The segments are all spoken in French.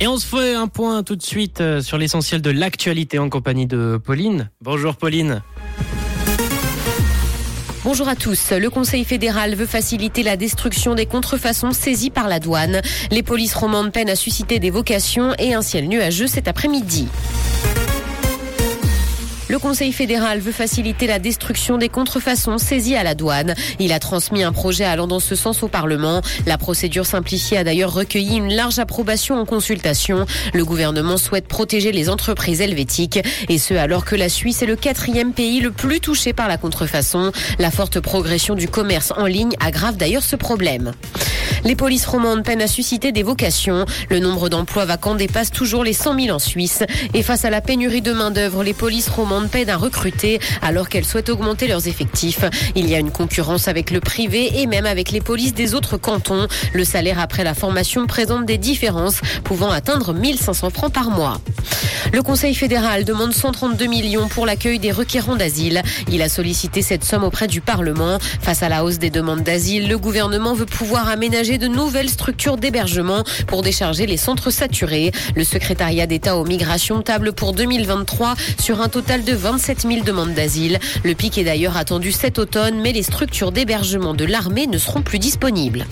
Et on se fait un point tout de suite euh, sur l'essentiel de l'actualité en compagnie de Pauline. Bonjour Pauline. Bonjour à tous. Le Conseil fédéral veut faciliter la destruction des contrefaçons saisies par la douane. Les polices romandes peinent à susciter des vocations et un ciel nuageux cet après-midi. Le Conseil fédéral veut faciliter la destruction des contrefaçons saisies à la douane. Il a transmis un projet allant dans ce sens au Parlement. La procédure simplifiée a d'ailleurs recueilli une large approbation en consultation. Le gouvernement souhaite protéger les entreprises helvétiques et ce alors que la Suisse est le quatrième pays le plus touché par la contrefaçon. La forte progression du commerce en ligne aggrave d'ailleurs ce problème. Les polices romandes peinent à susciter des vocations. Le nombre d'emplois vacants dépasse toujours les 100 000 en Suisse. Et face à la pénurie de main-d'œuvre, les polices romandes peinent à recruter alors qu'elles souhaitent augmenter leurs effectifs. Il y a une concurrence avec le privé et même avec les polices des autres cantons. Le salaire après la formation présente des différences pouvant atteindre 1500 francs par mois. Le Conseil fédéral demande 132 millions pour l'accueil des requérants d'asile. Il a sollicité cette somme auprès du Parlement. Face à la hausse des demandes d'asile, le gouvernement veut pouvoir aménager de nouvelles structures d'hébergement pour décharger les centres saturés. Le secrétariat d'État aux migrations table pour 2023 sur un total de 27 000 demandes d'asile. Le pic est d'ailleurs attendu cet automne, mais les structures d'hébergement de l'armée ne seront plus disponibles.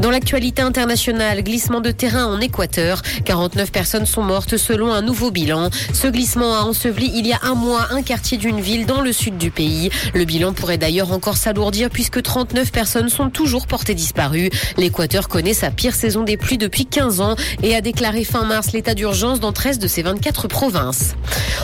Dans l'actualité internationale, glissement de terrain en Équateur. 49 personnes sont mortes selon un nouveau bilan. Ce glissement a enseveli il y a un mois un quartier d'une ville dans le sud du pays. Le bilan pourrait d'ailleurs encore s'alourdir puisque 39 personnes sont toujours portées disparues. L'Équateur connaît sa pire saison des pluies depuis 15 ans et a déclaré fin mars l'état d'urgence dans 13 de ses 24 provinces.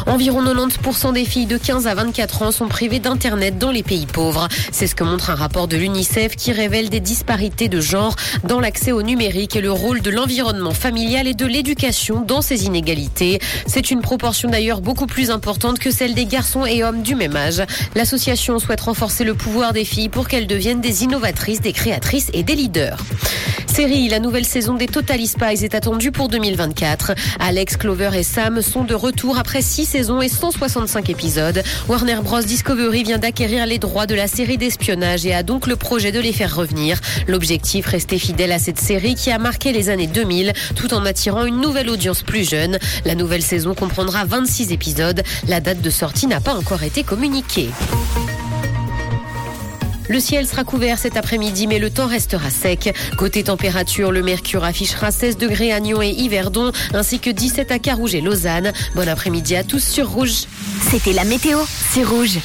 Environ 90% des filles de 15 à 24 ans sont privées d'Internet dans les pays pauvres. C'est ce que montre un rapport de l'UNICEF qui révèle des disparités de genre dans l'accès au numérique et le rôle de l'environnement familial et de l'éducation dans ces inégalités. C'est une proportion d'ailleurs beaucoup plus importante que celle des garçons et hommes du même âge. L'association souhaite renforcer le pouvoir des filles pour qu'elles deviennent des innovatrices, des créatrices et des leaders. Série, la nouvelle saison des Total Spies est attendue pour 2024. Alex, Clover et Sam sont de retour après 6 saisons et 165 épisodes. Warner Bros. Discovery vient d'acquérir les droits de la série d'espionnage et a donc le projet de les faire revenir. L'objectif, rester fidèle à cette série qui a marqué les années 2000 tout en attirant une nouvelle audience plus jeune. La nouvelle saison comprendra 26 épisodes. La date de sortie n'a pas encore été communiquée. Le ciel sera couvert cet après-midi, mais le temps restera sec. Côté température, le mercure affichera 16 degrés à Nyon et Yverdon, ainsi que 17 à Carouge et Lausanne. Bon après-midi à tous sur Rouge. C'était la météo, c'est Rouge.